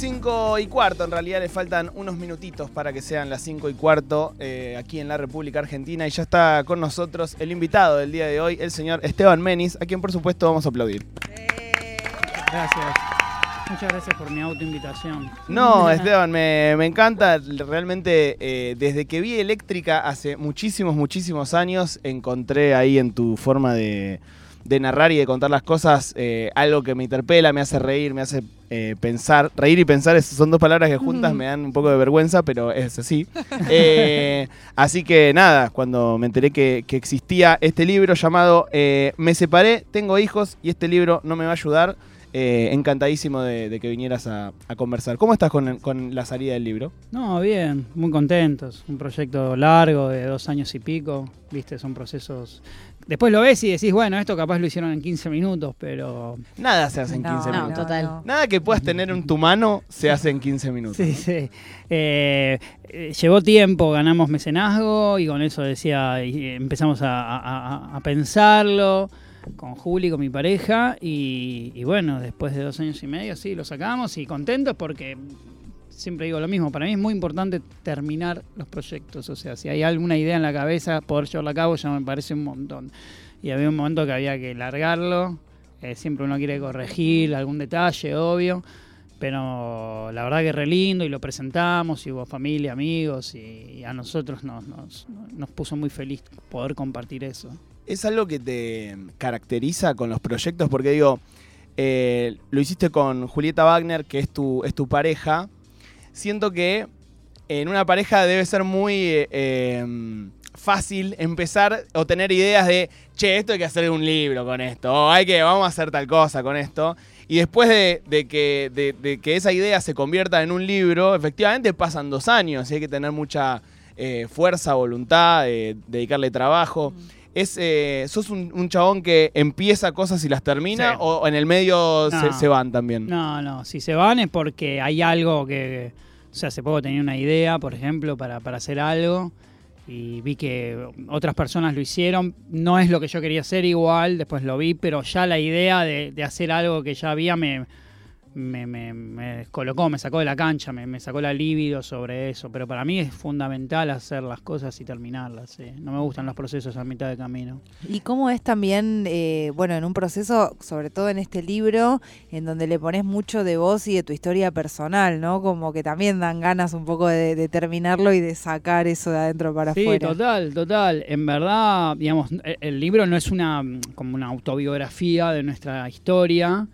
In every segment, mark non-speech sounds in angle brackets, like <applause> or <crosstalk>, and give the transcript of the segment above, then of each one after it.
5 y cuarto, en realidad le faltan unos minutitos para que sean las 5 y cuarto eh, aquí en la República Argentina y ya está con nosotros el invitado del día de hoy, el señor Esteban Menis, a quien por supuesto vamos a aplaudir. Gracias. Muchas gracias por mi autoinvitación. No, Esteban, me, me encanta. Realmente, eh, desde que vi Eléctrica hace muchísimos, muchísimos años, encontré ahí en tu forma de, de narrar y de contar las cosas eh, algo que me interpela, me hace reír, me hace eh, pensar. Reír y pensar es- son dos palabras que juntas me dan un poco de vergüenza, pero es así. <laughs> Eh, así que nada, cuando me enteré que, que existía este libro llamado Me separé, tengo hijos y este libro no me va a ayudar. eh, encantadísimo de, de que vinieras a, a conversar. ¿Cómo estás con, con la salida del libro? No, bien, muy contentos. Un proyecto largo de dos años y pico. Viste, son procesos. Después lo ves y decís, bueno, esto capaz lo hicieron en 15 minutos, pero. Nada se hace en 15 No, minutos. total. Nada que puedas tener en tu mano se hace en 15 minutos. Sí, sí. Eh, eh, llevó tiempo, ganamos mecenazgo y con eso decía, y empezamos a, a- a- a pensarlo con Juli, con mi pareja, y, y bueno, después de dos años y medio, sí, lo sacamos y contentos porque siempre digo lo mismo, para mí es muy importante terminar los proyectos, o sea, si hay alguna idea en la cabeza, poder llevarla a cabo ya me parece un montón. Y había un momento que había que largarlo, eh, siempre uno quiere corregir algún detalle, obvio, pero la verdad que re lindo y lo presentamos y hubo familia, amigos y, a nosotros nos, nos, nos puso muy feliz poder compartir eso. ¿Es algo que te caracteriza con los proyectos? Porque digo, eh, lo hiciste con Julieta Wagner, que es tu, es tu pareja. Siento que en una pareja debe ser muy eh, eh, fácil empezar o tener ideas de, che, esto hay que hacer un libro con esto, o hay que, vamos a hacer tal cosa con esto. Y después de, que, de, que esa idea se convierta en un libro, efectivamente pasan dos años y hay que tener mucha eh, fuerza, voluntad, dedicarle trabajo. Es, eh, ¿Sos un, un chabón que empieza cosas y las termina Sí. o en el medio se, se van también? No, no, si se van es porque hay algo que, o sea, hace poco tenía una idea, por ejemplo, para, para hacer algo y vi que otras personas lo hicieron, no es lo que yo quería hacer igual, después lo vi, pero ya la idea de, de hacer algo que ya había me, me, me- me descolocó, me sacó de la cancha, me, me sacó la libido sobre eso, pero para mí es fundamental hacer las cosas y terminarlas, sí. no me gustan los procesos a mitad de camino. Y cómo es también, eh, bueno, en un proceso, sobre todo en este libro, en donde le pones mucho de vos y de tu historia personal, ¿no? Como que también dan ganas un poco de, de terminarlo y de sacar eso de adentro para Sí, afuera. total, total. En verdad, digamos, e- el libro no es una como una autobiografía de nuestra historia,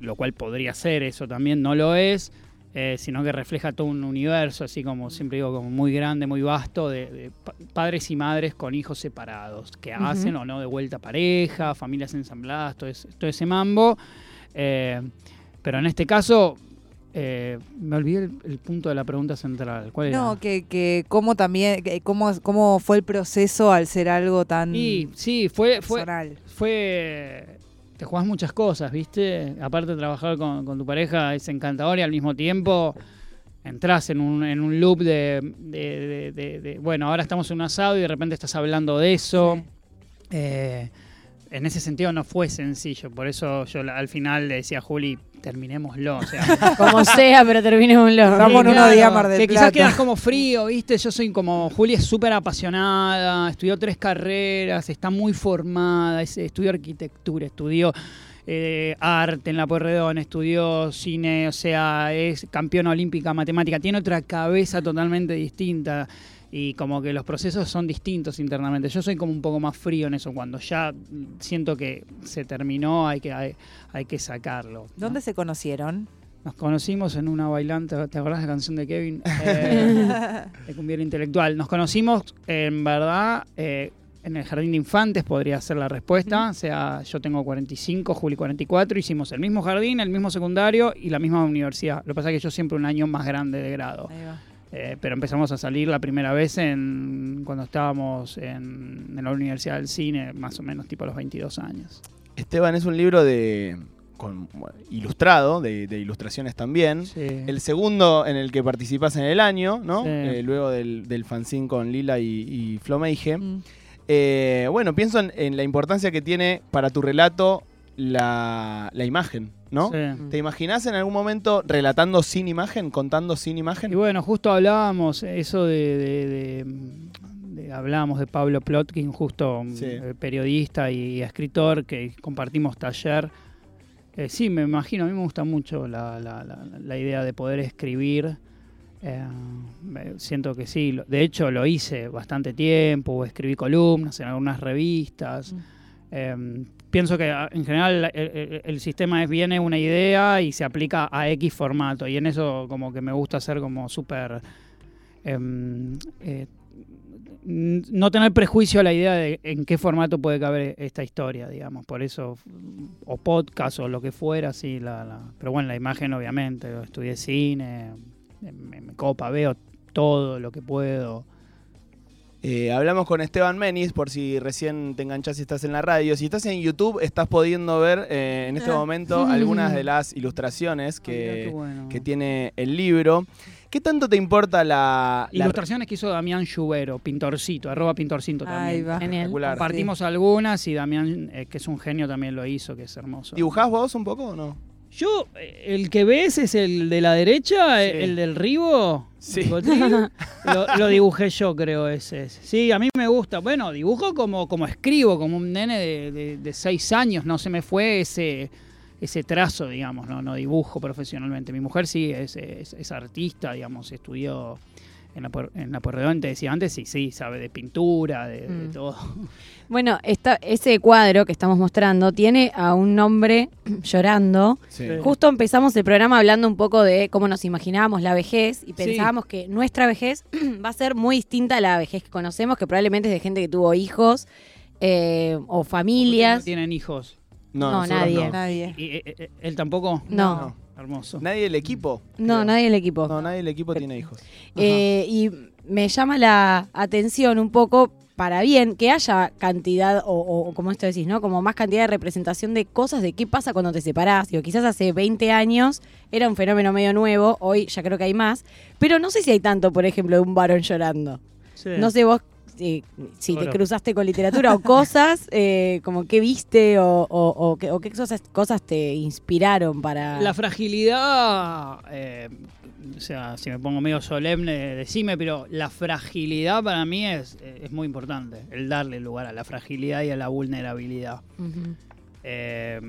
lo cual podría ser eso también, no lo es, eh, sino que refleja todo un universo, así como siempre digo, como muy grande, muy vasto, de, de pa- padres y madres con hijos separados, que hacen o no de vuelta pareja, familias ensambladas, todo ese, todo ese mambo. Eh, pero en este caso, eh, me olvidé el, el punto de la pregunta central. ¿Cuál era? No, que, que cómo también, que cómo, cómo fue el proceso al ser algo tan Y sí, fue, fue, personal. fue. Te jugás muchas cosas, ¿viste? Aparte de trabajar con, con tu pareja es encantador y al mismo tiempo entras en un, en un loop de, de- de- de- de, Bueno, ahora estamos en un asado y de repente estás hablando de eso. Eh, en ese sentido no fue sencillo, por eso yo la- al final le decía a Juli, terminémoslo. O sea, <laughs> Como sea, pero terminémoslo. Estamos en unos días Mar del que quizás quedas como frío, ¿viste? Yo soy como. Juli es súper apasionada, estudió tres carreras, está muy formada, es- estudió arquitectura, estudió eh, arte en la Pueyrredón, estudió cine, o sea, es campeona olímpica matemática, tiene otra cabeza totalmente distinta. Y como que los procesos son distintos internamente. Yo soy como un poco más frío en eso. Cuando ya siento que se terminó, hay que, hay, hay que sacarlo. ¿no? ¿Dónde se conocieron? Nos conocimos en una bailante, ¿te acordás de la canción de Kevin? <laughs> Eh, de Cumbiera Intelectual. Nos conocimos, en verdad, eh, en el Jardín de Infantes, podría ser la respuesta. O sea, yo tengo 45, Juli 44, hicimos el mismo jardín, el mismo secundario y la misma universidad. Lo que pasa es que yo siempre un año más grande de grado. Ahí va. Eh, pero empezamos a salir la primera vez en, cuando estábamos en, en la Universidad del Cine, más o menos tipo a los 22 años. Esteban es un libro de con, bueno, ilustrado, de, de ilustraciones también. Sí. El segundo en el que participas en el año, ¿no? Sí. Eh, luego del, del fanzine con Lila y, y Flo Meige. Mm. Eh, bueno, pienso en, en la importancia que tiene para tu relato la, la imagen. ¿No? Sí. ¿Te imaginás en algún momento relatando sin imagen, contando sin imagen? Y bueno, justo hablábamos eso de, de- de- de- hablábamos de Pablo Plotkin, justo mm, Sí. eh, periodista y, escritor, que compartimos taller. Eh, sí, me imagino, a mí me gusta mucho la, la- la- la idea de poder escribir. Eh, me- siento que sí, de hecho lo hice bastante tiempo, escribí columnas en algunas revistas. Mm. Eh, pienso que a- en general el, el- el sistema es viene una idea y se aplica a X formato. Y en eso como que me gusta ser como súper em, eh, no tener prejuicio a la idea de en qué formato puede caber esta historia, digamos, por eso o podcast o lo que fuera, sí, la, la- pero bueno, la imagen obviamente, estudié cine, me copa, veo todo lo que puedo. Eh, hablamos con Esteban Menis, por si recién te enganchás y estás en la radio. Si estás en YouTube, estás pudiendo ver eh, en este Ah. momento <laughs> algunas de las ilustraciones que, bueno. que tiene el libro. ¿Qué tanto te importa la... la- Ilustraciones que hizo Damián Lluvero, pintorcito, arroba pintorcito también. Ahí va. Compartimos algunas y Damián, eh, que es un genio, también lo hizo, que es hermoso. ¿Dibujás vos un poco o no? Yo, el que ves es el de la derecha, Sí. el del Ribo. Sí. <laughs> Lo, lo dibujé yo, creo, ese. Sí, a mí me gusta. Bueno, dibujo como, como escribo, como un nene de, de- de seis años. No se me fue ese, ese trazo, digamos. No, no dibujo profesionalmente. Mi mujer sí es, es- es artista, digamos. Estudió en la, en la Pueyrredón, te decía antes, y sí, sabe de pintura, de, de Mm. todo. <laughs> Bueno, esta, ese cuadro que estamos mostrando tiene a un hombre <clears throat> llorando. Sí. Sí. Justo empezamos el programa hablando un poco de cómo nos imaginábamos la vejez y pensábamos que nuestra vejez <clears throat> va a ser muy distinta a la vejez que conocemos, que probablemente es de gente que tuvo hijos eh, o No familias. tienen hijos. No, nadie. no. Nadie. ¿Y, eh, eh, él tampoco? No. No. Hermoso. ¿Nadie del equipo? No, creo. nadie del equipo. No, nadie del equipo tiene hijos. Eh, y me llama la atención un poco para bien que haya cantidad, o, o como esto decís, ¿no? Como más cantidad de representación de cosas de qué pasa cuando te separás. Digo, quizás hace 20 años era un fenómeno medio nuevo, hoy ya creo que hay más, pero no sé si hay tanto, por ejemplo, de un varón llorando. Sí. No sé vos eh, si te cruzaste con literatura o cosas, <laughs> eh, como qué viste o, o- o qué, o qué cosas, te inspiraron para... La fragilidad, eh, o sea, si me pongo medio solemne, decime, pero la fragilidad para mí es, es muy importante, el darle lugar a la fragilidad y a la vulnerabilidad. Eh,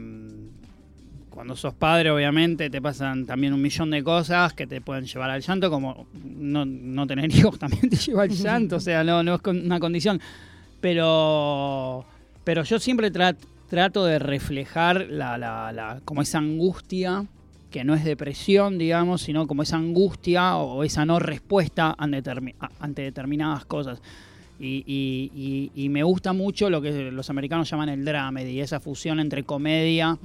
cuando sos padre, obviamente, te pasan también un millón de cosas que te pueden llevar al llanto, como no, no tener <laughs> hijos también te lleva al llanto, o sea, no, no es una condición. Pero, pero yo siempre tra- trato de reflejar la, como esa angustia, que no es depresión, digamos, sino como esa angustia o esa no respuesta ante, determinadas cosas. Y, me gusta mucho lo que los americanos llaman el dramedy, esa fusión entre comedia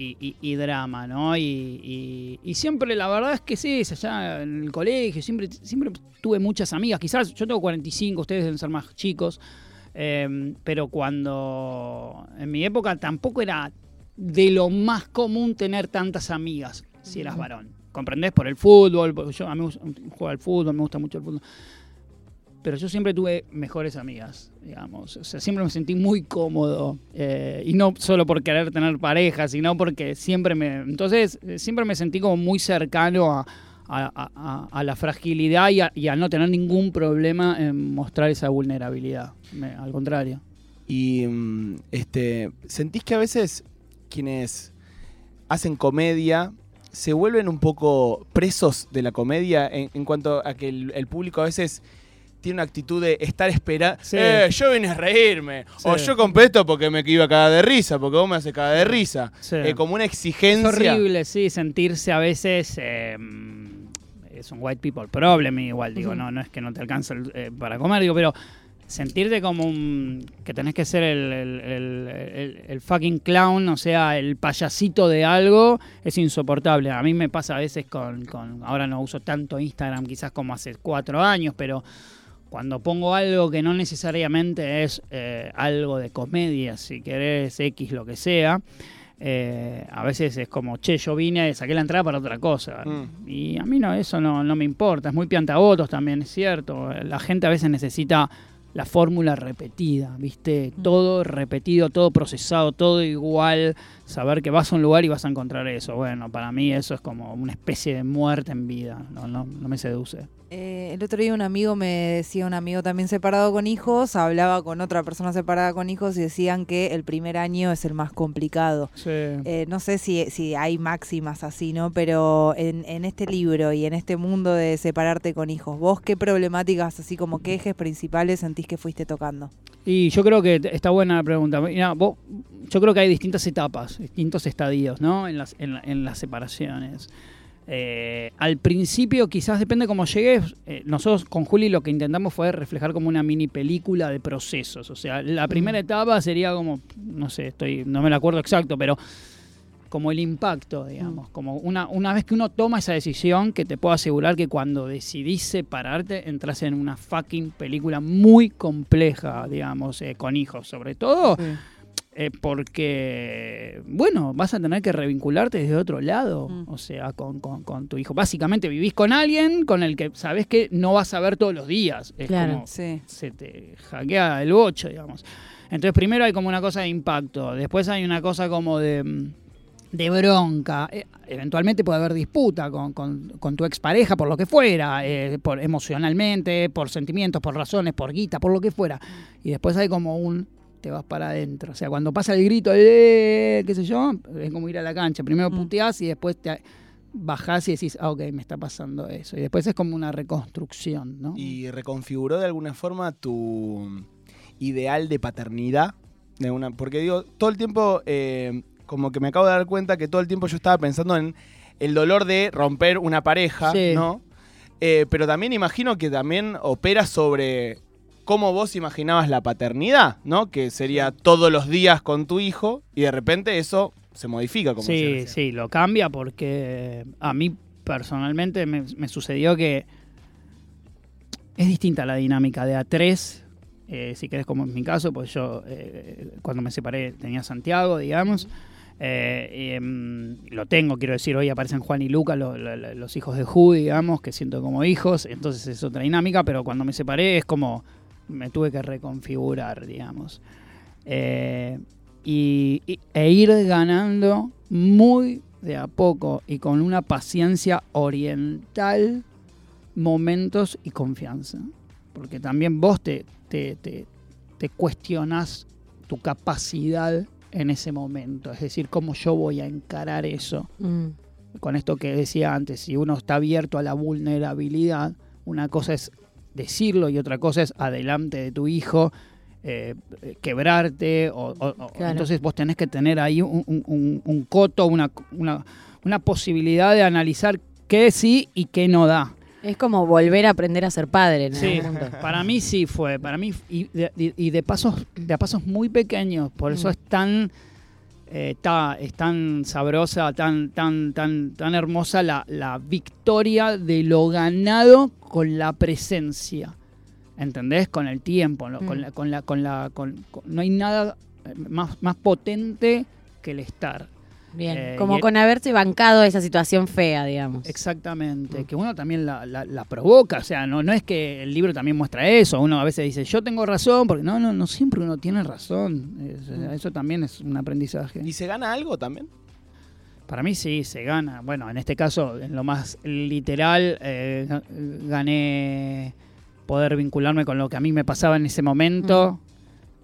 y, y- y drama, ¿no? Y, siempre, la verdad es que sí, allá en el colegio, siempre, siempre tuve muchas amigas. Quizás yo tengo 45, ustedes deben ser más chicos, eh, pero cuando en mi época tampoco era de lo más común tener tantas amigas si eras varón. ¿Comprendés? Por el fútbol, porque yo a mí me gusta- juego al fútbol, me gusta mucho el fútbol. Pero yo siempre tuve mejores amigas, digamos. O sea, siempre me sentí muy cómodo. eh, y no solo por querer tener pareja, sino porque siempre me. Entonces, eh, siempre me sentí como muy cercano a, a- la fragilidad y y a no tener ningún problema en mostrar esa vulnerabilidad. Al contrario. Y mm, este, ¿sentís que a veces quienes hacen comedia se vuelven un poco presos de la comedia en, cuanto a que el público a veces tiene una actitud de estar esperando, Sí. eh, yo vine a reírme, o yo completo porque me iba a cagar de risa, porque vos me haces cagar de risa. Sí. Eh, como una Es exigencia. horrible, sí, sentirse a veces. eh, es un white people problem, igual, digo, no, no es que no te alcanza el- eh, para comer, digo, pero sentirte como un. que tenés que ser el, el- el- el- el fucking clown, o sea, el payasito de algo, es insoportable. A mí me pasa a veces con. con ahora no uso tanto Instagram, quizás como hace cuatro años, pero. Cuando pongo algo que no necesariamente es eh, algo de comedia, si querés X, lo que sea, eh, a veces es como, che, yo vine, saqué la entrada para otra cosa. Mm. Y a mí no, eso no, no me importa. Es muy piantabotos también, es cierto. La gente a veces necesita la fórmula repetida, ¿viste? Todo repetido, todo procesado, todo igual. Saber que vas a un lugar y vas a encontrar eso. Bueno, para mí eso es como una especie de muerte en vida. No, no, no me seduce. Eh, el otro día un amigo me decía, un amigo también separado con hijos, hablaba con otra persona separada con hijos y decían que el primer año es el más complicado. Sí. Eh, no sé si, si hay máximas así, ¿no? Pero en, en este libro y en este mundo de separarte con hijos, ¿vos qué problemáticas, así como qué ejes principales sentís que fuiste tocando? Y yo creo que está buena la pregunta. Mirá, vos- yo creo que hay distintas etapas, distintos estadios, ¿no? En las, en en las separaciones. Eh, al principio, quizás depende cómo llegues. eh, nosotros con Juli lo que intentamos fue reflejar como una mini película de procesos. O sea, la primera etapa sería como, no sé, estoy, no me la acuerdo exacto, pero como el impacto, digamos, como una, una vez que uno toma esa decisión, que te puedo asegurar que cuando decidís separarte, entras en una fucking película muy compleja, digamos, eh, con hijos, sobre todo, eh, porque, bueno, vas a tener que revincularte desde otro lado, Mm. o sea, con, con- con tu hijo. Básicamente vivís con alguien con el que sabes que no vas a ver todos los días. Es Claro. como, Sí. se te hackea el bocho, digamos. Entonces, primero hay como una cosa de impacto, después hay una cosa como de, de bronca. Eh, eventualmente puede haber disputa con, con- con tu expareja, por lo que fuera, eh, por emocionalmente, por sentimientos, por razones, por guita, por lo que fuera. Y después hay como un te vas para adentro. O sea, cuando pasa el grito, eh, qué sé yo, es como ir a la cancha. Primero Mm. puteás y después te bajás y decís, ah, ok, me está pasando eso. Y después es como una reconstrucción, ¿no? ¿Y reconfiguró de alguna forma tu ideal de paternidad? De una, porque digo, todo el tiempo, eh, como que me acabo de dar cuenta que todo el tiempo yo estaba pensando en el dolor de romper una pareja, Sí. ¿no? Eh, pero también imagino que también opera sobre cómo vos imaginabas la paternidad, ¿no? Que sería todos los días con tu hijo y de repente eso se modifica. Como Sí, sí, lo cambia porque a mí personalmente me, me sucedió que es distinta la dinámica de A3, eh, si querés como en mi caso, pues yo eh, cuando me separé tenía Santiago, digamos, eh, em, lo tengo, quiero decir, hoy aparecen Juan y Luca, lo- lo- lo- los hijos de Ju, digamos, que siento como hijos, entonces es otra dinámica, pero cuando me separé es como me tuve que reconfigurar, digamos. Eh, y, y- e ir ganando muy de a poco y con una paciencia oriental momentos y confianza. Porque también vos te, te, te, te cuestionás tu capacidad en ese momento. Es decir, cómo yo voy a encarar eso. Mm. Con esto que decía antes, si uno está abierto a la vulnerabilidad, una cosa es decirlo y otra cosa es adelante de tu hijo, eh, quebrarte. O, o- o- Claro. Entonces vos tenés que tener ahí un, un- un- un coto, una, una, una posibilidad de analizar qué sí y qué no da. Es como volver a aprender a ser padre en Sí, para mí sí fue, para mí y de, y- de pasos de a pasos muy pequeños, por eso Mm. es tan eh, ta- es tan sabrosa, tan tan tan tan hermosa la, la victoria de lo ganado con la presencia. ¿Entendés? Con el tiempo, ¿no? con Mm. la con la con la con- no hay nada más más potente que el estar. Bien, Eh, como y- con haberse bancado esa situación fea, digamos. Exactamente, Mm. que uno también la, la- la provoca, o sea, no, no es que el libro también muestra eso, uno a veces dice, yo tengo razón, porque no, no, no siempre uno tiene razón, Es- Mm. eso también es un aprendizaje. ¿Y se gana algo también? Para mí sí, se gana, bueno, en este caso, en lo más literal, eh, ga- gané poder vincularme con lo que a mí me pasaba en ese momento.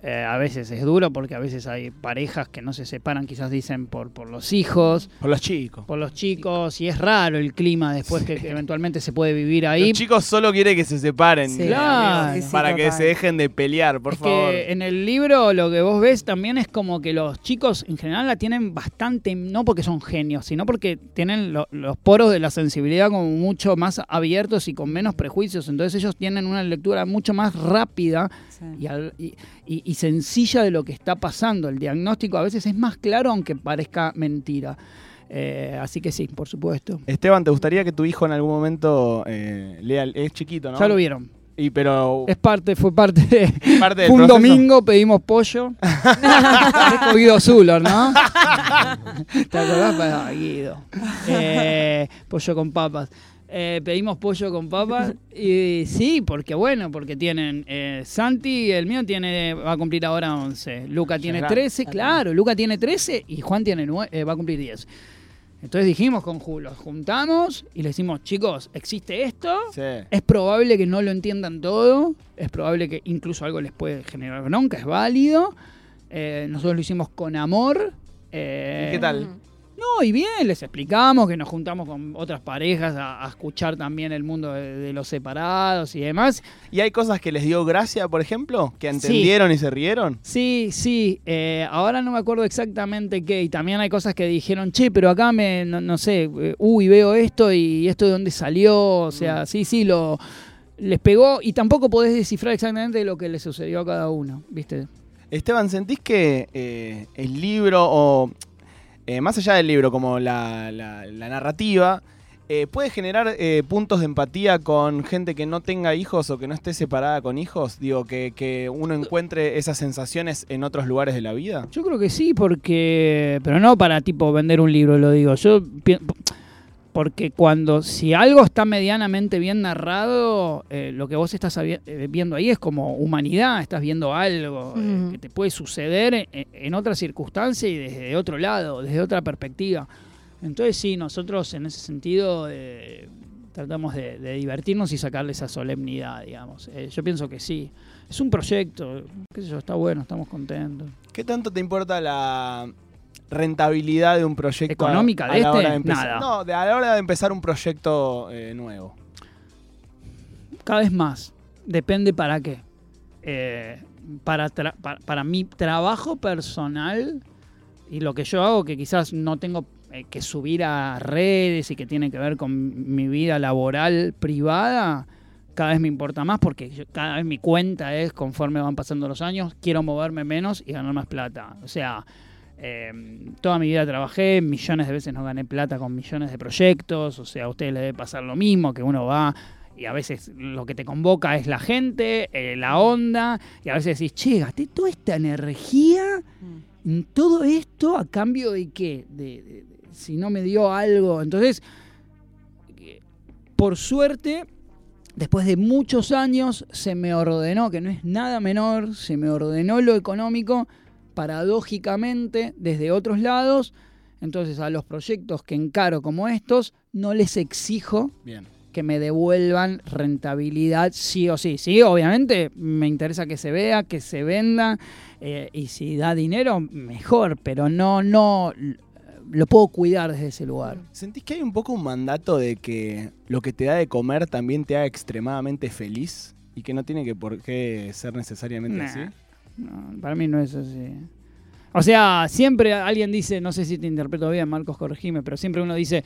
Eh, a veces es duro porque a veces hay parejas que no se separan, quizás dicen por, por los hijos Por los chicos. por los chicos y es raro el clima después que, que eventualmente se puede vivir ahí. Los chicos solo quieren que se separen. Sí, Claro. amigos, sí, sí, para que se dejen de pelear, por es favor. que en el libro lo que vos ves también es como que los chicos en general la tienen bastante, no porque son genios, sino porque tienen lo- los poros de la sensibilidad como mucho más abiertos y con menos prejuicios. Entonces ellos tienen una lectura mucho más rápida Sí. y, al- y- y- y sencilla de lo que está pasando. El diagnóstico a veces es más claro aunque parezca mentira. Eh, así que sí, por supuesto. Esteban, ¿te gustaría que tu hijo en algún momento eh, lea? Es chiquito, ¿no? Ya lo vieron. Y pero Es parte, fue parte de, <laughs> parte del un proceso. domingo, pedimos pollo. <laughs> Guido Zuller, ¿no? <laughs> ¿Te acordás? Guido. Eh, pollo con papas. Eh, pedimos pollo con papas <laughs> y sí, porque bueno, porque tienen eh, Santi, el mío tiene va a cumplir ahora 11, Luca tiene grande. 13, claro, Luca tiene 13 y Juan tiene eh, va a cumplir 10. Entonces dijimos con Julio, juntamos y le decimos, chicos, existe esto, Sí. es probable que no lo entiendan todo, es probable que incluso algo les puede generar bronca, es válido. Eh, nosotros lo hicimos con amor. eh, ¿Y qué tal? No, y bien, les explicamos que nos juntamos con otras parejas a, a escuchar también el mundo de, de los separados y demás. ¿Y hay cosas que les dio gracia, por ejemplo? ¿Que Sí. entendieron y se rieron? Sí, sí, eh, ahora no me acuerdo exactamente qué, y también hay cosas que dijeron, che, pero acá me, no, no sé, eh, uy, veo esto y esto de dónde salió, o sea, sí, sí, lo les pegó y tampoco podés descifrar exactamente lo que le sucedió a cada uno, ¿viste? Esteban, ¿sentís que eh, el libro, o eh, más allá del libro, como la, la- la narrativa, eh, puede generar eh, puntos de empatía con gente que no tenga hijos o que no esté separada con hijos? Digo, que, que uno encuentre esas sensaciones en otros lugares de la vida. Yo creo que sí, porque. Pero no para tipo vender un libro, lo digo. Yo porque cuando si algo está medianamente bien narrado, eh, lo que vos estás eh, viendo ahí es como humanidad, estás viendo algo eh, que te puede suceder en, en otra circunstancia y desde otro lado, desde otra perspectiva. Entonces sí, nosotros en ese sentido eh, tratamos de, de divertirnos y sacarle esa solemnidad, digamos. Eh, yo pienso que sí. Es un proyecto, qué sé yo, está bueno, estamos contentos. ¿Qué tanto te importa la rentabilidad de un proyecto? ¿Económica a de este? hora empezar? Nada. No, de, a la hora de empezar un proyecto eh, nuevo. Cada vez más. Depende para qué. Eh, para, tra- pa- para, mi trabajo personal y lo que yo hago, que quizás no tengo eh, que subir a redes y que tiene que ver con mi vida laboral privada, cada vez me importa más porque yo- cada vez mi cuenta es, conforme van pasando los años, quiero moverme menos y ganar más plata. O sea, eh, toda mi vida trabajé, millones de veces no gané plata con millones de proyectos, o sea, a ustedes les debe pasar lo mismo, que uno va y a veces lo que te convoca es la gente, eh, la onda, y a veces decís, che, gasté toda esta energía en todo esto a cambio de qué, de, de- de- si no me dio algo. Entonces, por suerte, después de muchos años, se me ordenó, que no es nada menor, se me ordenó lo económico, paradójicamente, desde otros lados. Entonces, a los proyectos que encaro como estos, no les exijo Bien. que me devuelvan rentabilidad sí o sí. Sí, obviamente me interesa que se vea, que se venda eh, y si da dinero, mejor, pero no, no, lo puedo cuidar desde ese lugar. ¿Sentís que hay un poco un mandato de que lo que te da de comer también te haga extremadamente feliz? Y que no tiene que por qué ser necesariamente Nah. así. No, para mí no es así. O sea, siempre alguien dice, no sé si te interpreto bien, Marcos, corregime, pero siempre uno dice,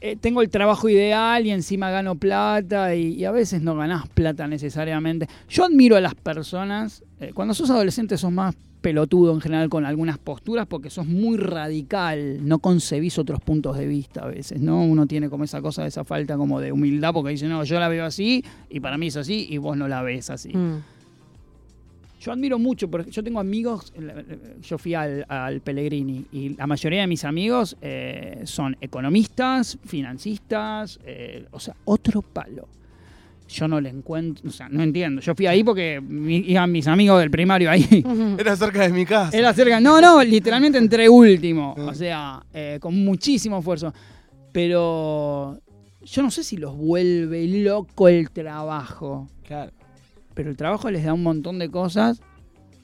eh, tengo el trabajo ideal y encima gano plata y, y a veces no ganás plata necesariamente. Yo admiro a las personas, eh, cuando sos adolescente sos más pelotudo en general con algunas posturas porque sos muy radical, no concebís otros puntos de vista a veces, ¿no? Uno tiene como esa cosa, esa falta como de humildad porque dice, no, yo la veo así y para mí es así y vos no la ves así. Mm. Yo admiro mucho, porque yo tengo amigos, yo fui al, al Pellegrini y la mayoría de mis amigos eh, son economistas, financistas, eh, o sea, otro palo. Yo no le encuentro, o sea, no entiendo. Yo fui ahí porque mi- iban mis amigos del primario ahí. Era cerca de mi casa. Era cerca. No, no, literalmente entré último. O sea, eh, con muchísimo esfuerzo. Pero yo no sé si los vuelve loco el trabajo Claro. Pero el trabajo les da un montón de cosas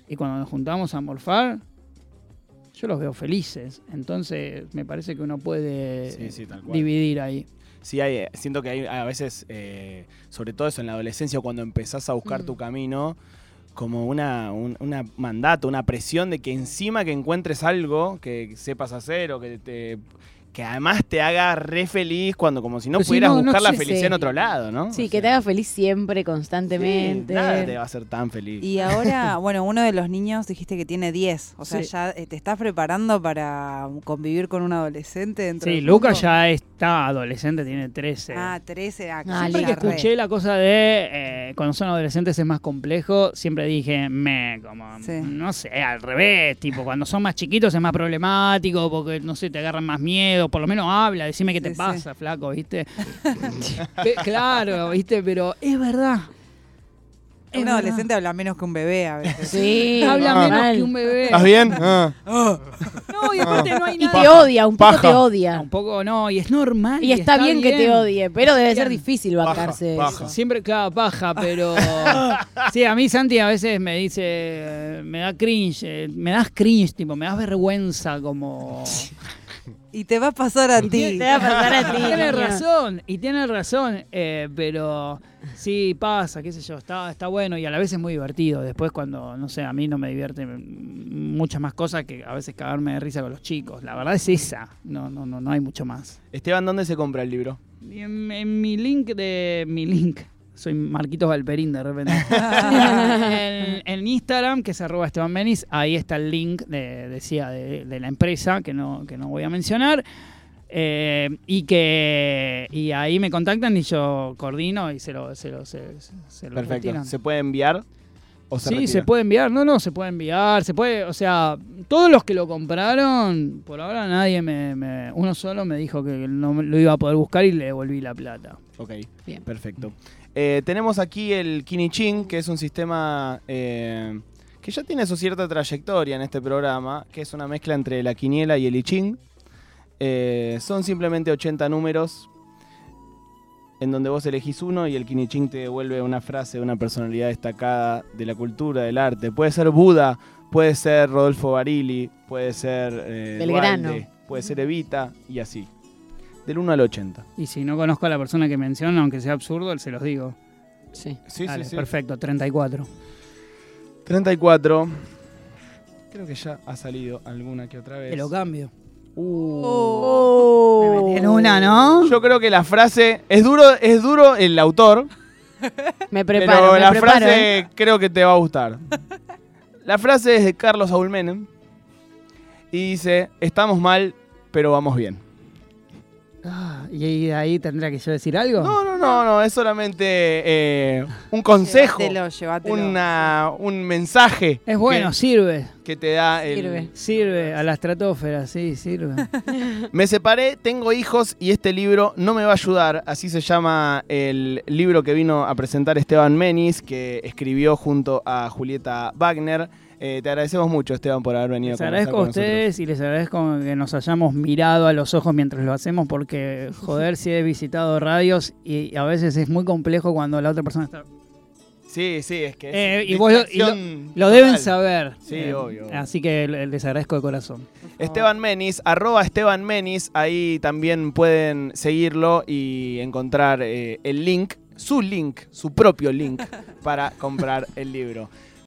y cuando nos juntamos a morfar, yo los veo felices. Entonces me parece que uno puede Sí, sí, dividir ahí. Sí, hay, eh, siento que hay a veces, eh, sobre todo eso en la adolescencia, cuando empezás a buscar Mm. tu camino, como una, un una mandato, una presión de que encima que encuentres algo que sepas hacer o que te que además te haga re feliz cuando como si no Pero si pudieras no buscar la felicidad en otro lado, ¿no? Sí, O que te haga feliz siempre, sí, constantemente. nada te va a hacer tan feliz. Y ahora, <laughs> bueno, uno de los niños dijiste que tiene 10. O sea, Sí. ya eh, te estás preparando para convivir con un adolescente dentro Sí, de Lucas ya está adolescente, tiene 13. Ah, 13. Ah, Ah, Siempre que escuché la cosa de eh, cuando son adolescentes es más complejo, siempre dije, me, como, Sí. no sé, al revés, tipo, cuando son más chiquitos es más problemático porque, no sé, te agarran más miedo, o por lo menos habla, decime qué te Sí, sí. pasa, flaco, ¿viste? Claro, ¿viste? Pero es verdad. Es Un verdad. adolescente habla menos que un bebé a veces. Sí, Habla Ah. menos mal. que un bebé. ¿Estás bien? Ah. No, y aparte no hay Y nada. te odia, un poco Paja. te Ah, odia. Un poco no, y es normal. Y está bien que te odie, pero debe ser difícil Paja, bancarse paja. eso. Siempre, claro, paja, pero. <laughs> sí, a mí Santi a veces me dice. Me da cringe. eh, Me das cringe, tipo, me das vergüenza, como. Y te va a pasar a ti. Te va a pasar a ti. <laughs> Tiene razón, y tiene razón, eh, pero sí pasa, qué sé yo, está, está bueno y a la vez es muy divertido. Después cuando, no sé, a mí no me divierte muchas más cosas que a veces cagarme de risa con los chicos. La verdad es esa, no, no, no, no hay mucho más. Esteban, ¿dónde se compra el libro? En, en mi link de mi link, soy Marquitos Galperín de repente. <laughs> <laughs> en, en Instagram, que es arroba Esteban Menis, ahí está el link de, decía, de, de la empresa, que no, que no voy a mencionar. eh, y que y ahí me contactan y yo coordino y se lo, se lo, se, se lo Perfecto. retiran. ¿Se puede enviar o se Sí, retira? se puede enviar. No, no, se puede enviar. Se puede, o sea, todos los que lo compraron, por ahora nadie me, me- uno solo me dijo que no me- lo iba a poder buscar y le devolví la plata. Ok, Bien. perfecto. Eh, tenemos aquí el Kinichin, que es un sistema eh, que ya tiene su cierta trayectoria en este programa, que es una mezcla entre la quiniela y el I Ching. Eh, son simplemente 80 números en donde vos elegís uno y el Kinichin te devuelve una frase de una personalidad destacada de la cultura, del arte. Puede ser Buda, puede ser Rodolfo Barili, puede ser eh, Belgrano. Dualde, puede ser Evita y así. Del 1 al 80. Y si no conozco a la persona que menciona, aunque sea absurdo, se los digo. Sí. Sí, Dale, sí, sí. Perfecto, 34. 34. Creo que ya ha salido alguna que otra vez. Te lo cambio. Oh. Me metí en una, ¿no? Yo creo que la frase es duro, es duro el autor, Me preparo, pero me la preparo. frase ¿eh? creo que te va a gustar. La frase es de Carlos Saúl Menem y dice, estamos mal, pero vamos bien. Ah, ¿Y ahí tendría que yo decir algo? No, no, no, no, es solamente eh, un consejo, Llévatelo, llévatelo. una, un mensaje Es bueno, que, sirve. que te da el... Sirve. Sirve a la estratosfera, sí, sirve. <laughs> Me separé, tengo hijos y este libro no me va a ayudar. Así se llama el libro que vino a presentar Esteban Menis, que escribió junto a Julieta Wagner. Eh, te agradecemos mucho, Esteban, por haber venido Les agradezco a ustedes y les agradezco que nos hayamos mirado a los ojos mientras lo hacemos porque, joder, si he visitado radios y a veces es muy complejo cuando la otra persona está... Sí, sí, es que es Eh, y vos lo- y lo- distracción Lo deben saber. Eh, Sí, obvio. Así que le- les agradezco de corazón. Esteban Menis, arroba Esteban Menis, ahí también pueden seguirlo y encontrar eh, el link, su link, su propio link <laughs> para comprar el libro.